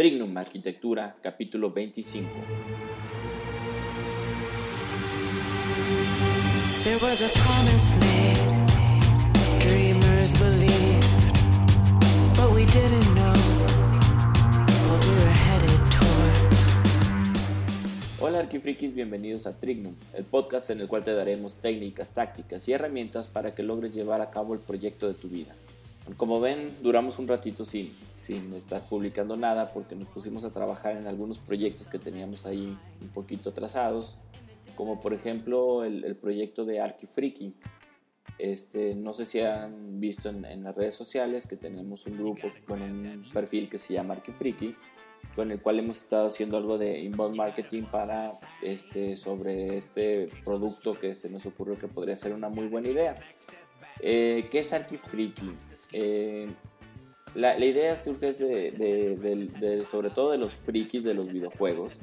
Trignum Arquitectura, capítulo 25. There was a promise made, dreamers believed, but we didn't know what we were headed towards. Hola arquifrikis, bienvenidos a Trignum, el podcast en el cual te daremos técnicas, tácticas y herramientas para que logres llevar a cabo el proyecto de tu vida. Como ven, duramos un ratito sin, sin estar publicando nada porque nos pusimos a trabajar en algunos proyectos que teníamos ahí un poquito atrasados, como por ejemplo el, proyecto de Arquifriki. Este, no sé si han visto en, las redes sociales que tenemos un grupo con un perfil que se llama Arquifriki, con el cual hemos estado haciendo algo de inbound marketing para este, sobre este producto que se nos ocurrió que podría ser una muy buena idea. Eh, ¿Qué es Arquifriki? Eh, la, idea surge de, sobre todo de los frikis de los videojuegos,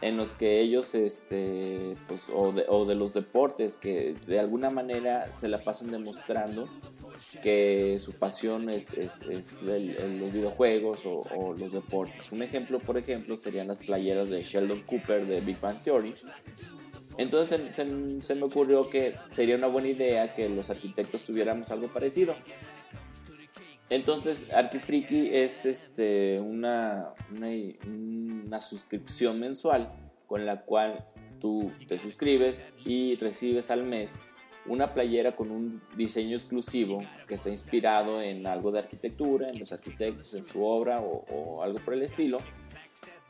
en los que ellos, este, pues, o, de, los deportes, que de alguna manera se la pasan demostrando que su pasión es, los videojuegos o, los deportes. Un ejemplo, por ejemplo, serían las playeras de Sheldon Cooper de Big Bang Theory, entonces se, me ocurrió que sería una buena idea que los arquitectos tuviéramos algo parecido. Entonces, Arquifriki es este, una, suscripción mensual con la cual tú te suscribes y recibes al mes una playera con un diseño exclusivo que está inspirado en algo de arquitectura, en los arquitectos, en su obra o algo por el estilo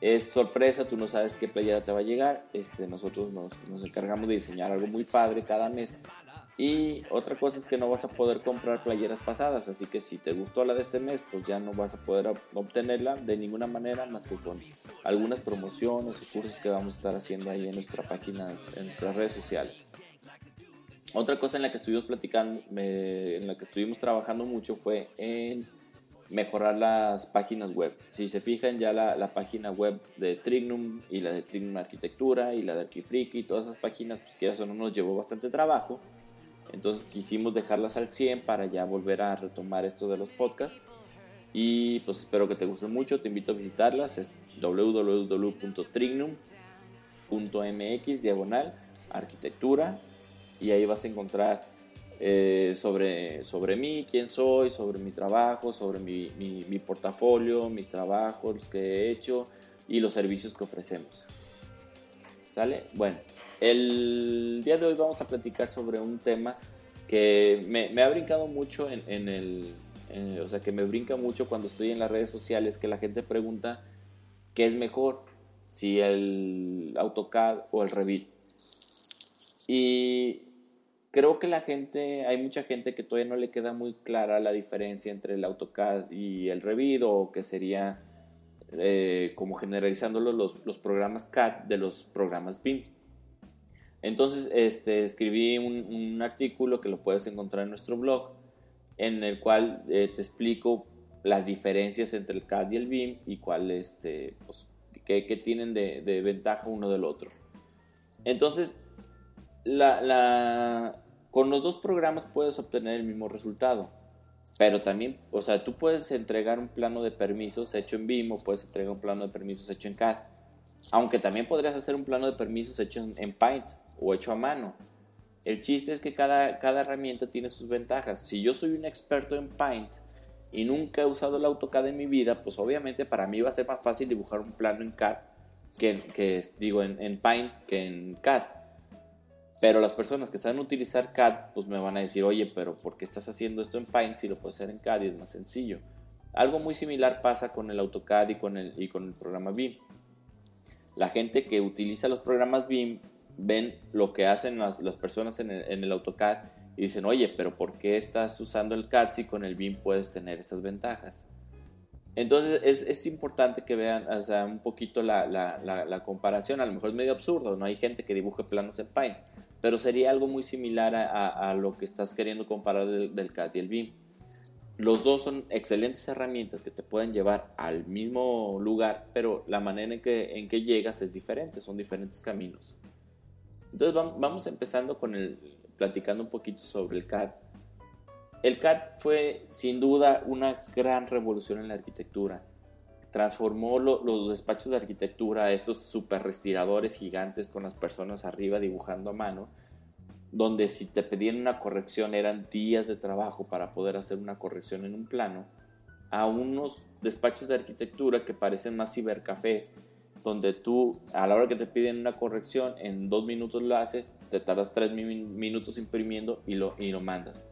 es sorpresa, tú no sabes qué playera te va a llegar. Este, nosotros nos, encargamos de diseñar algo muy padre cada mes. Y otra cosa es que no vas a poder comprar playeras pasadas, así que si te gustó la de este mes, pues ya no vas a poder obtenerla de ninguna manera más que con algunas promociones o cursos que vamos a estar haciendo ahí en nuestra página, en nuestras redes sociales. Otra cosa en la que estuvimos platicando, en la que estuvimos trabajando mucho fue en mejorar las páginas web. Si se fijan ya la, página web de Trignum y la de Trignum Arquitectura y la de Arquifriki y todas esas páginas, pues que eso no nos llevó bastante trabajo. Entonces quisimos dejarlas al 100 para ya volver a retomar esto de los podcasts. Y pues espero que te gusten mucho, te invito a visitarlas, es www.trignum.mx diagonal arquitectura y ahí vas a encontrar eh, sobre, sobre mí, quién soy, sobre mi trabajo, sobre mi, mi, portafolio, mis trabajos que he hecho y los servicios que ofrecemos. ¿Sale? Bueno, el día de hoy vamos a platicar sobre un tema que me, me ha brincado mucho en, en el... o sea, que me brinca mucho cuando estoy en las redes sociales, que la gente pregunta qué es mejor, si el AutoCAD o el Revit. Y creo que la gente, hay mucha gente que todavía no le queda muy clara la diferencia entre el AutoCAD y el Revit o que sería eh, como generalizándolo los, los, programas CAD de los programas BIM. Entonces este, escribí un, artículo que lo puedes encontrar en nuestro blog en el cual eh, te explico las diferencias entre el CAD y el BIM y cuál este, pues, qué, tienen de, de, ventaja uno del otro. Entonces, la, la, con los dos programas puedes obtener el mismo resultado. Pero también, o sea, tú puedes entregar un plano de permisos hecho en BIM o puedes entregar un plano de permisos hecho en CAD. Aunque también podrías hacer un plano de permisos hecho en, Paint o hecho a mano. El chiste es que cada, cada herramienta tiene sus ventajas. Si yo soy un experto en Paint y nunca he usado el AutoCAD en mi vida, pues obviamente para mí va a ser más fácil dibujar un plano en CAD que, digo en, en Paint que en CAD. Pero las personas que saben utilizar CAD, pues me van a decir, oye, pero ¿por qué estás haciendo esto en Paint si lo puedes hacer en CAD y es más sencillo? Algo muy similar pasa con el AutoCAD y con el, y con el programa BIM. La gente que utiliza los programas BIM ven lo que hacen las, personas en el, AutoCAD y dicen, oye, pero ¿por qué estás usando el CAD si con el BIM puedes tener estas ventajas? Entonces es, importante que vean un poquito la, la, comparación, a lo mejor es medio absurdo, no hay gente que dibuje planos en Paint, pero sería algo muy similar a, lo que estás queriendo comparar del, CAD y el BIM. Los dos son excelentes herramientas que te pueden llevar al mismo lugar, pero la manera en que, en que llegas es diferente, son diferentes caminos. Entonces vamos empezando con el, platicando un poquito sobre el CAD. El CAD fue sin duda una gran revolución en la arquitectura transformó los despachos de arquitectura a esos super respiradores gigantes con las personas arriba dibujando a mano, donde si te pedían una corrección eran días de trabajo para poder hacer una corrección en un plano, a unos despachos de arquitectura que parecen más cibercafés, donde tú a la hora que te piden una corrección en dos minutos lo haces, te tardas tres minutos imprimiendo y lo, y lo mandas.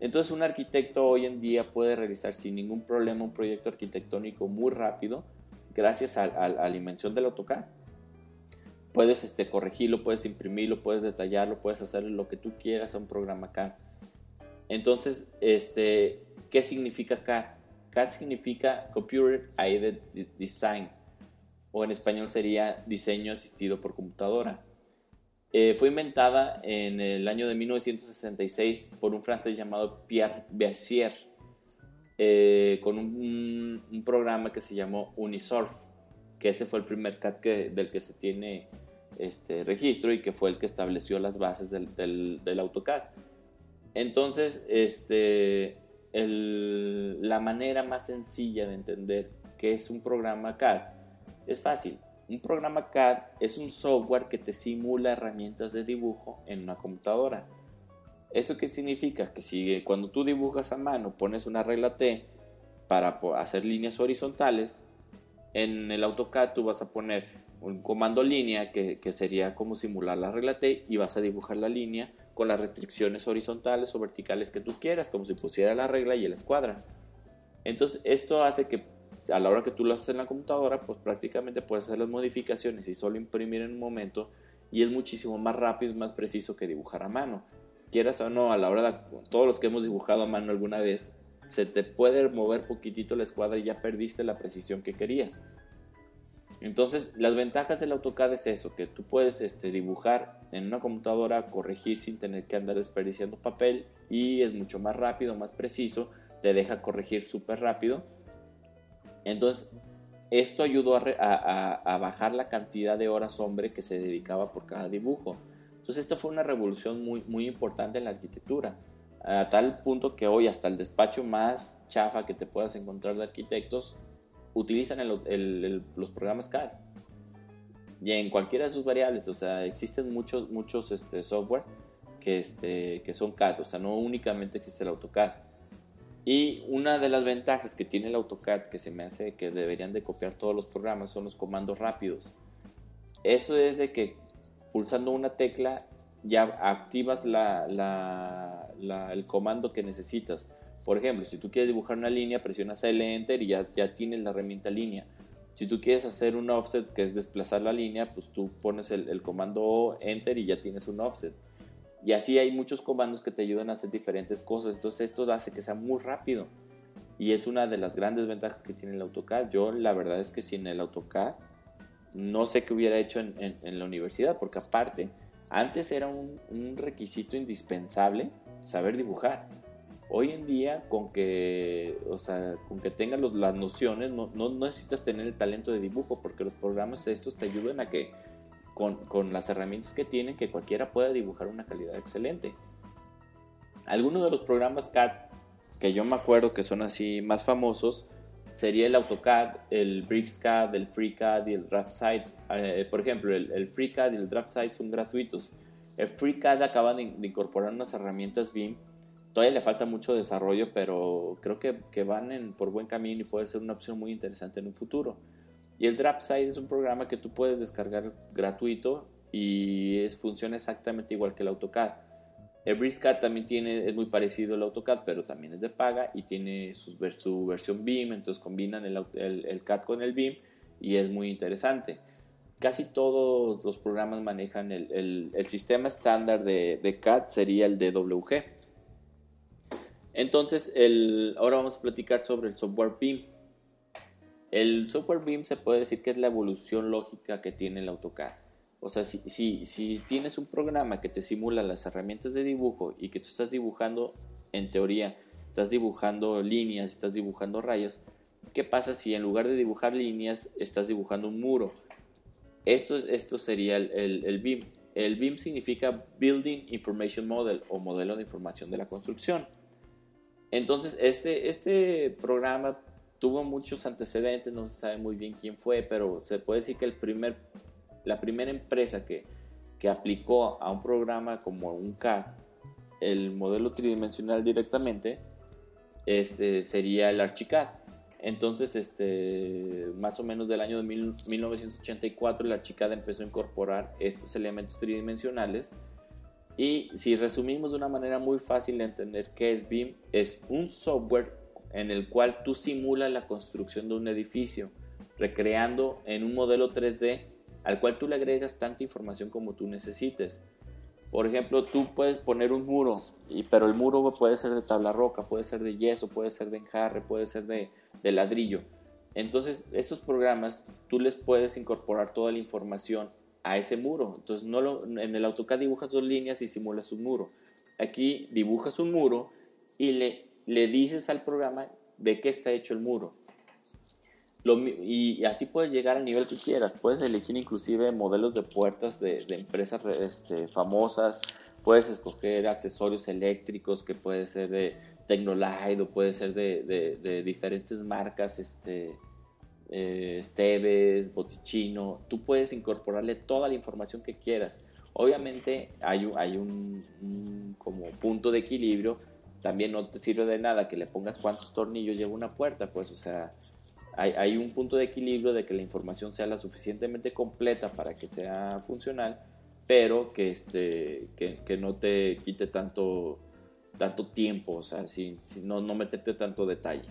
Entonces un arquitecto hoy en día puede realizar sin ningún problema un proyecto arquitectónico muy rápido gracias a, la invención del AutoCAD. Puedes este, corregirlo, puedes imprimirlo, puedes detallarlo, puedes hacer lo que tú quieras a un programa CAD. Entonces, este, ¿qué significa CAD? CAD significa Computer Aided Design o en español sería diseño asistido por computadora. Eh, fue inventada en el año de 1966 por un francés llamado Pierre Bessier eh, con un, programa que se llamó Unisurf, que ese fue el primer CAD del que se tiene este registro y que fue el que estableció las bases del, del, AutoCAD. Entonces, este, la manera más sencilla de entender qué es un programa CAD es fácil. Un programa CAD es un software que te simula herramientas de dibujo en una computadora. ¿Eso qué significa? Que si cuando tú dibujas a mano pones una regla T para hacer líneas horizontales, en el AutoCAD tú vas a poner un comando línea que, que, sería como simular la regla T y vas a dibujar la línea con las restricciones horizontales o verticales que tú quieras, como si pusiera la regla y el escuadra. Entonces esto hace que a la hora que tú lo haces en la computadora, pues prácticamente puedes hacer las modificaciones y solo imprimir en un momento y es muchísimo más rápido y más preciso que dibujar a mano. Quieras o no, a la hora de todos los que hemos dibujado a mano alguna vez, se te puede mover poquitito la escuadra y ya perdiste la precisión que querías. Entonces, las ventajas del AutoCAD es eso, que tú puedes este, dibujar en una computadora, corregir sin tener que andar desperdiciando papel y es mucho más rápido, más preciso, te deja corregir súper rápido entonces, esto ayudó a, bajar la cantidad de horas hombre que se dedicaba por cada dibujo. Entonces, esto fue una revolución muy, muy importante en la arquitectura, a tal punto que hoy hasta el despacho más chafa que te puedas encontrar de arquitectos utilizan los programas CAD. Y en cualquiera de sus variables, o sea, existen muchos, muchos este, software que, este, que son CAD, o sea, no únicamente existe el AutoCAD. Y una de las ventajas que tiene el AutoCAD, que se me hace que deberían de copiar todos los programas, son los comandos rápidos. Eso es de que pulsando una tecla ya activas el comando que necesitas. Por ejemplo, si tú quieres dibujar una línea, presionas L Enter y ya, ya tienes la herramienta línea. Si tú quieres hacer un offset, que es desplazar la línea, pues tú pones el, el comando Enter y ya tienes un offset. Y así hay muchos comandos que te ayudan a hacer diferentes cosas. Entonces esto hace que sea muy rápido. Y es una de las grandes ventajas que tiene el AutoCAD. Yo la verdad es que sin el AutoCAD no sé qué hubiera hecho en, la universidad. Porque aparte, antes era un, requisito indispensable saber dibujar. Hoy en día, con que, o sea, con que tengas las nociones, no, no necesitas tener el talento de dibujo, porque los programas estos te ayudan a que con, las herramientas que tiene que cualquiera pueda dibujar una calidad excelente. Algunos de los programas CAD que yo me acuerdo que son así más famosos sería el AutoCAD, el BricsCAD, el FreeCAD y el DraftSight. Eh, por ejemplo, el, FreeCAD y el DraftSight son gratuitos. El FreeCAD acaba de, incorporar unas herramientas BIM. Todavía le falta mucho desarrollo, pero creo que, que van en, por buen camino y puede ser una opción muy interesante en un futuro. Y el DrapSide es un programa que tú puedes descargar gratuito y es, funciona exactamente igual que el AutoCAD. El BricsCAD también tiene, es muy parecido al AutoCAD, pero también es de paga y tiene su, versión BIM, entonces combinan el, el, CAD con el BIM y es muy interesante. Casi todos los programas manejan el, el sistema estándar de, de, CAD, sería el DWG. Entonces, ahora vamos a platicar sobre el software BIM. El software BIM se puede decir que es la evolución lógica que tiene el AutoCAD. O sea, si, si, si, tienes un programa que te simula las herramientas de dibujo y que tú estás dibujando, en teoría, estás dibujando líneas, estás dibujando rayas, ¿qué pasa si en lugar de dibujar líneas estás dibujando un muro? Esto, esto sería el, el, el BIM. El BIM significa Building Information Model o modelo de información de la construcción. Entonces, este, este programa tuvo muchos antecedentes, no se sabe muy bien quién fue, pero se puede decir que el primer, la primera empresa que, que aplicó a un programa como un CAD el modelo tridimensional directamente, este, sería el Archicad. Entonces, este, más o menos del año de 1984, el Archicad empezó a incorporar estos elementos tridimensionales. Y si resumimos de una manera muy fácil de entender qué es BIM, es un software en el cual tú simulas la construcción de un edificio, recreando en un modelo 3D al cual tú le agregas tanta información como tú necesites. Por ejemplo, tú puedes poner un muro, y, pero el muro puede ser de tabla roca, puede ser de yeso, puede ser de enjarre, puede ser de, ladrillo. Entonces, estos programas tú les puedes incorporar toda la información a ese muro. Entonces, no lo, en el AutoCAD dibujas dos líneas y simulas un muro. Aquí dibujas un muro y le le dices al programa de qué está hecho el muro. y así puedes llegar al nivel que quieras. Puedes elegir inclusive modelos de puertas de, empresas este, famosas. Puedes escoger accesorios eléctricos que puede ser de Tecnolite o puede ser de, diferentes marcas, este, eh, Esteves, Boticino. Tú puedes incorporarle toda la información que quieras. Obviamente hay, hay un como punto de equilibrio también no te sirve de nada que le pongas cuántos tornillos lleva una puerta, pues, o sea, hay, un punto de equilibrio de que la información sea la suficientemente completa para que sea funcional, pero que, este, que, no te quite tanto, tanto tiempo, o sea, si, no, no meterte tanto detalle.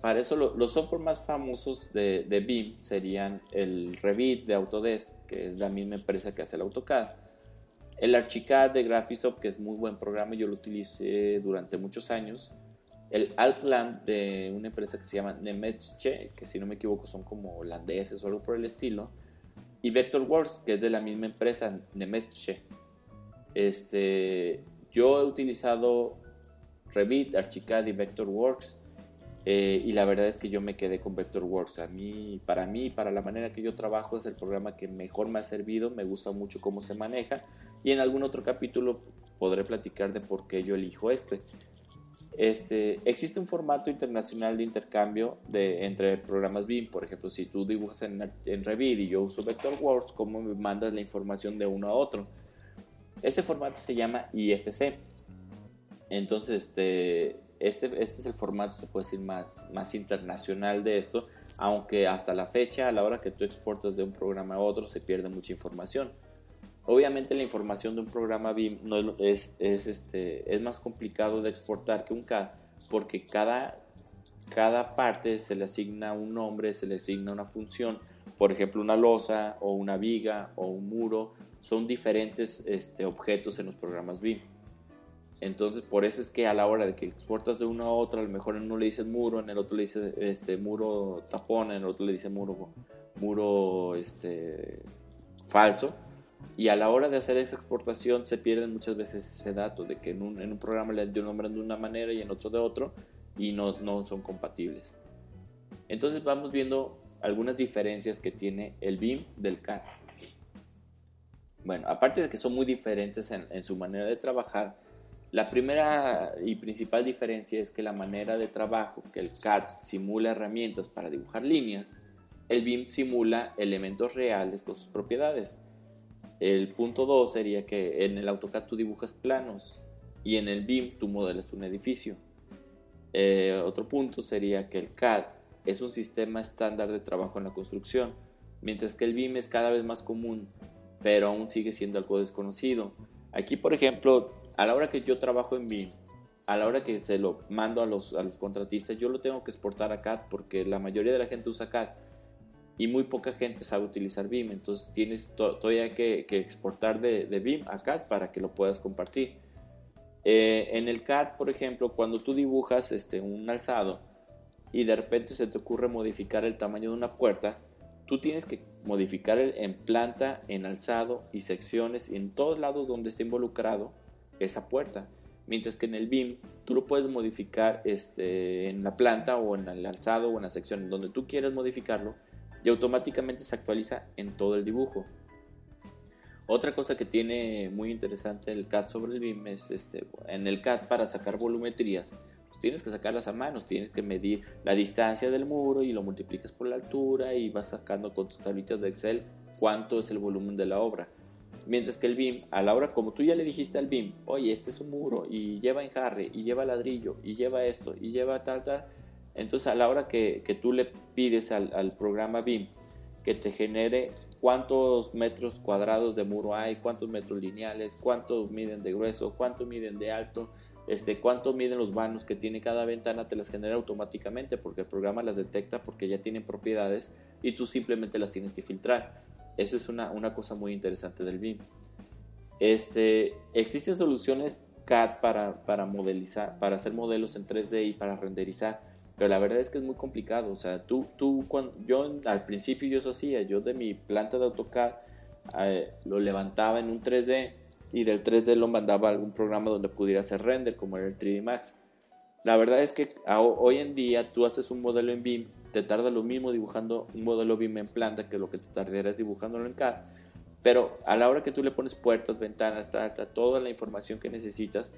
Para eso los software más famosos de, de BIM serían el Revit de Autodesk, que es la misma empresa que hace el AutoCAD, el Archicad de Graphisoft, que es muy buen programa, yo lo utilicé durante muchos años. El Altland de una empresa que se llama Nemetschek, que si no me equivoco son como holandeses o algo por el estilo. Y Vectorworks, que es de la misma empresa, Nemetschek. Este, yo he utilizado Revit, Archicad y Vectorworks. Eh, y la verdad es que yo me quedé con Vectorworks. A mí, para mí, para la manera que yo trabajo, es el programa que mejor me ha servido. Me gusta mucho cómo se maneja y en algún otro capítulo podré platicar de por qué yo elijo este. Este, existe un formato internacional de intercambio de, entre programas BIM. Por ejemplo, si tú dibujas en, en Revit y yo uso Vectorworks, ¿cómo me mandas la información de uno a otro? Este formato se llama IFC. Entonces, este, este, este es el formato, se puede decir, más, más internacional de esto, aunque hasta la fecha, a la hora que tú exportas de un programa a otro, se pierde mucha información. Obviamente la información de un programa BIM no es, es, este, es más complicado de exportar que un CAD porque cada, cada parte se le asigna un nombre, se le asigna una función. Por ejemplo, una losa o una viga o un muro son diferentes este, objetos en los programas BIM. Entonces, por eso es que a la hora de que exportas de uno a otro, a lo mejor en uno le dices muro, en el otro le dices este, muro tapón, en el otro le dices muro, muro este, falso y a la hora de hacer esa exportación se pierden muchas veces ese dato de que en un, en un programa le nombran de una manera y en otro de otro y no, no son compatibles. Entonces vamos viendo algunas diferencias que tiene el BIM del CAD. Bueno, aparte de que son muy diferentes en, en su manera de trabajar, la primera y principal diferencia es que la manera de trabajo, que el CAD simula herramientas para dibujar líneas, el BIM simula elementos reales con sus propiedades. El punto 2 sería que en el AutoCAD tú dibujas planos y en el BIM tú modelas un edificio. Eh, otro punto sería que el CAD es un sistema estándar de trabajo en la construcción, mientras que el BIM es cada vez más común, pero aún sigue siendo algo desconocido. Aquí, por ejemplo, a la hora que yo trabajo en BIM, a la hora que se lo mando a los, a los contratistas, yo lo tengo que exportar a CAD porque la mayoría de la gente usa CAD y muy poca gente sabe utilizar BIM. Entonces tienes todavía que, exportar de, de, BIM a CAD para que lo puedas compartir. Eh, en el CAD, por ejemplo, cuando tú dibujas este, un alzado y de repente se te ocurre modificar el tamaño de una puerta, tú tienes que modificar el, en planta, en alzado y secciones y en todos lados donde esté involucrado esa puerta. Mientras que en el BIM tú lo puedes modificar este, en la planta o en el alzado o en la sección donde tú quieras modificarlo y automáticamente se actualiza en todo el dibujo. Otra cosa que tiene muy interesante el CAD sobre el BIM es este, en el CAD para sacar volumetrías, pues tienes que sacarlas a manos, tienes que medir la distancia del muro y lo multiplicas por la altura y vas sacando con tus tablitas de Excel cuánto es el volumen de la obra. Mientras que el BIM, a la hora, como tú ya le dijiste al BIM, oye, este es un muro y lleva enjarre y lleva ladrillo y lleva esto y lleva tal, tal, entonces a la hora que, que tú le pides al, al, programa BIM que te genere cuántos metros cuadrados de muro hay, cuántos metros lineales, cuántos miden de grueso, cuánto miden de alto, este, cuánto miden los vanos que tiene cada ventana, te las genera automáticamente porque el programa las detecta porque ya tienen propiedades y tú simplemente las tienes que filtrar. Esa es una, una cosa muy interesante del BIM. Este, existen soluciones CAD para, para modelizar, para hacer modelos en 3D y para renderizar, pero la verdad es que es muy complicado. O sea, tú, tú cuando, yo al principio yo eso hacía, yo de mi planta de AutoCAD eh, lo levantaba en un 3D y del 3D lo mandaba a algún programa donde pudiera hacer render, como era el 3D Max. La verdad es que hoy en día tú haces un modelo en BIM te tarda lo mismo dibujando un modelo BIM en planta que lo que te tardarías dibujándolo en CAD. Pero a la hora que tú le pones puertas, ventanas, toda la información que necesitas,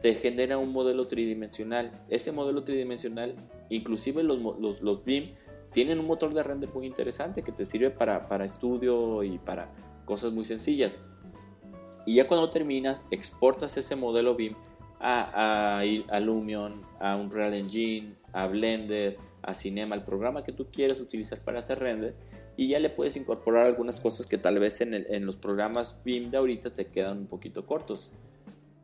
te genera un modelo tridimensional. Ese modelo tridimensional, inclusive los, los, los BIM, tienen un motor de render muy interesante que te sirve para, para estudio y para cosas muy sencillas. Y ya cuando terminas, exportas ese modelo BIM a, a, a Lumion, a Unreal Engine, a Blender, a Cinema, el programa que tú quieres utilizar para hacer render y ya le puedes incorporar algunas cosas que tal vez en, en los programas BIM de ahorita te quedan un poquito cortos.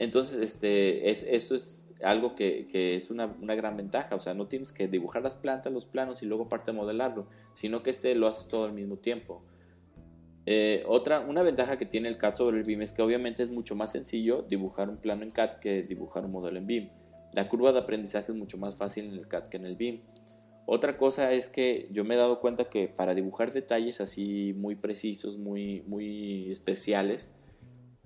Entonces, este, es, esto es algo que, es una, una, gran ventaja, o sea, no tienes que dibujar las plantas, los planos y luego parte a modelarlo, sino que este lo haces todo al mismo tiempo. Eh, otra, una ventaja que tiene el CAD sobre el BIM es que obviamente es mucho más sencillo dibujar un plano en CAD que dibujar un modelo en BIM. La curva de aprendizaje es mucho más fácil en el CAD que en el BIM. Otra cosa es que yo me he dado cuenta que para dibujar detalles así muy precisos, muy, muy especiales,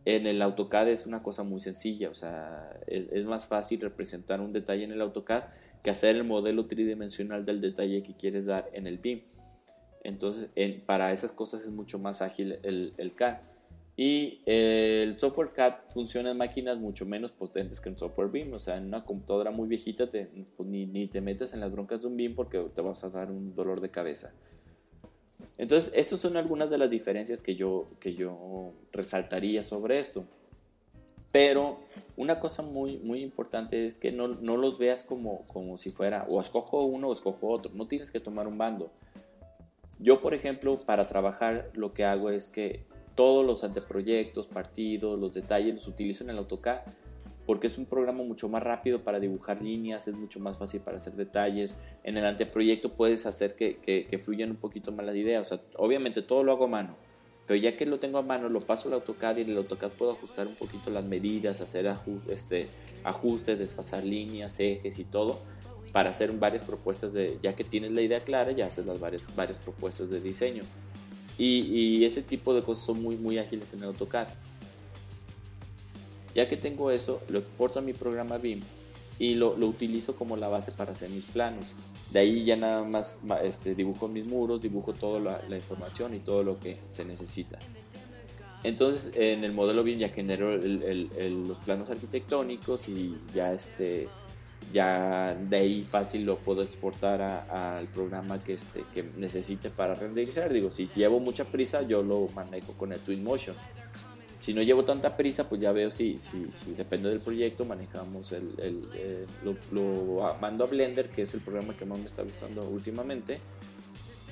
en el AutoCAD es una cosa muy sencilla, o sea, es, más fácil representar un detalle en el AutoCAD que hacer el modelo tridimensional del detalle que quieres dar en el BIM. Entonces, para esas cosas es mucho más ágil el, el CAD. Y el software CAD funciona en máquinas mucho menos potentes que el software BIM. O sea, en una computadora muy viejita te, pues, ni, ni, te metes en las broncas de un BIM porque te vas a dar un dolor de cabeza. Entonces, estas son algunas de las diferencias que yo, que yo resaltaría sobre esto. Pero una cosa muy, muy importante es que no, no los veas como, como si fuera o escojo uno o escojo otro. No tienes que tomar un bando. Yo, por ejemplo, para trabajar lo que hago es que todos los anteproyectos, partidos, los detalles los utilizo en el AutoCAD porque es un programa mucho más rápido para dibujar líneas, es mucho más fácil para hacer detalles. En el anteproyecto puedes hacer que, que, fluyan un poquito más las ideas. O sea, obviamente todo lo hago a mano, pero ya que lo tengo a mano, lo paso al AutoCAD y en el AutoCAD puedo ajustar un poquito las medidas, hacer este, ajustes, desfasar líneas, ejes y todo para hacer varias propuestas de, ya que tienes la idea clara, ya haces las varias, varias propuestas de diseño. Y, ese tipo de cosas son muy, muy ágiles en AutoCAD. Ya que tengo eso, lo exporto a mi programa BIM y lo, utilizo como la base para hacer mis planos. De ahí ya nada más este, dibujo mis muros, dibujo toda la, información y todo lo que se necesita. Entonces en el modelo BIM ya genero los planos arquitectónicos y ya este, ya de ahí fácil lo puedo exportar al programa que, este, que necesite para renderizar. Digo, si, llevo mucha prisa, yo lo manejo con el Twinmotion. Si no llevo tanta prisa, pues ya veo si, si, si depende del proyecto, manejamos el, el, eh, lo, mando a Blender, que es el programa que más me está gustando últimamente.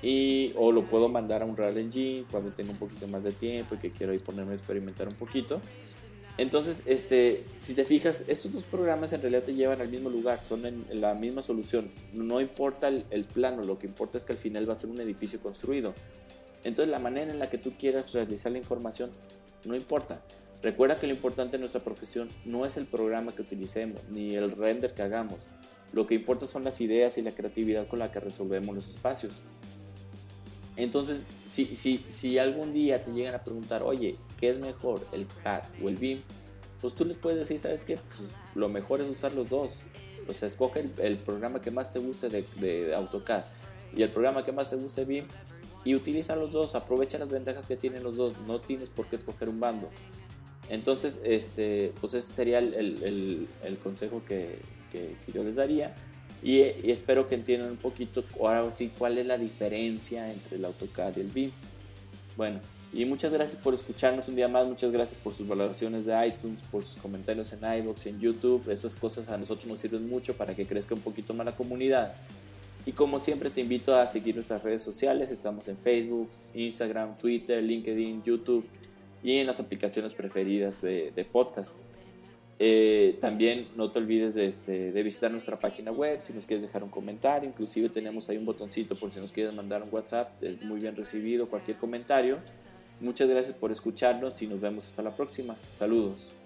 Y, o lo puedo mandar a un Real Engine cuando tenga un poquito más de tiempo y que quiero ir ponerme a experimentar un poquito. Entonces, este, si te fijas, estos dos programas en realidad te llevan al mismo lugar, son en, la misma solución. No importa el, plano, lo que importa es que al final va a ser un edificio construido. Entonces, la manera en la que tú quieras realizar la información no importa. Recuerda que lo importante en nuestra profesión no es el programa que utilicemos, ni el render que hagamos. Lo que importa son las ideas y la creatividad con la que resolvemos los espacios. Entonces, si, si, si algún día te llegan a preguntar, oye, ¿qué es mejor, el CAD o el BIM? Pues tú les puedes decir, ¿sabes qué? Pues lo mejor es usar los dos. O sea, escoge el, programa que más te guste de, de, AutoCAD y el programa que más te guste BIM y utiliza los dos, aprovecha las ventajas que tienen los dos, no tienes por qué escoger un bando. Entonces, este, pues este sería el, consejo que, yo les daría. Y, espero que entiendan un poquito ahora sí cuál es la diferencia entre el AutoCAD y el BIM. Bueno, y muchas gracias por escucharnos un día más, muchas gracias por sus valoraciones de iTunes, por sus comentarios en iVoox, en YouTube. Esas cosas a nosotros nos sirven mucho para que crezca un poquito más la comunidad. Y como siempre te invito a seguir nuestras redes sociales, estamos en Facebook, Instagram, Twitter, LinkedIn, YouTube y en las aplicaciones preferidas de, podcast. Eh, también no te olvides de, este, de, visitar nuestra página web si nos quieres dejar un comentario. Inclusive tenemos ahí un botoncito por si nos quieres mandar un WhatsApp. Es muy bien recibido cualquier comentario. Muchas gracias por escucharnos y nos vemos hasta la próxima. Saludos.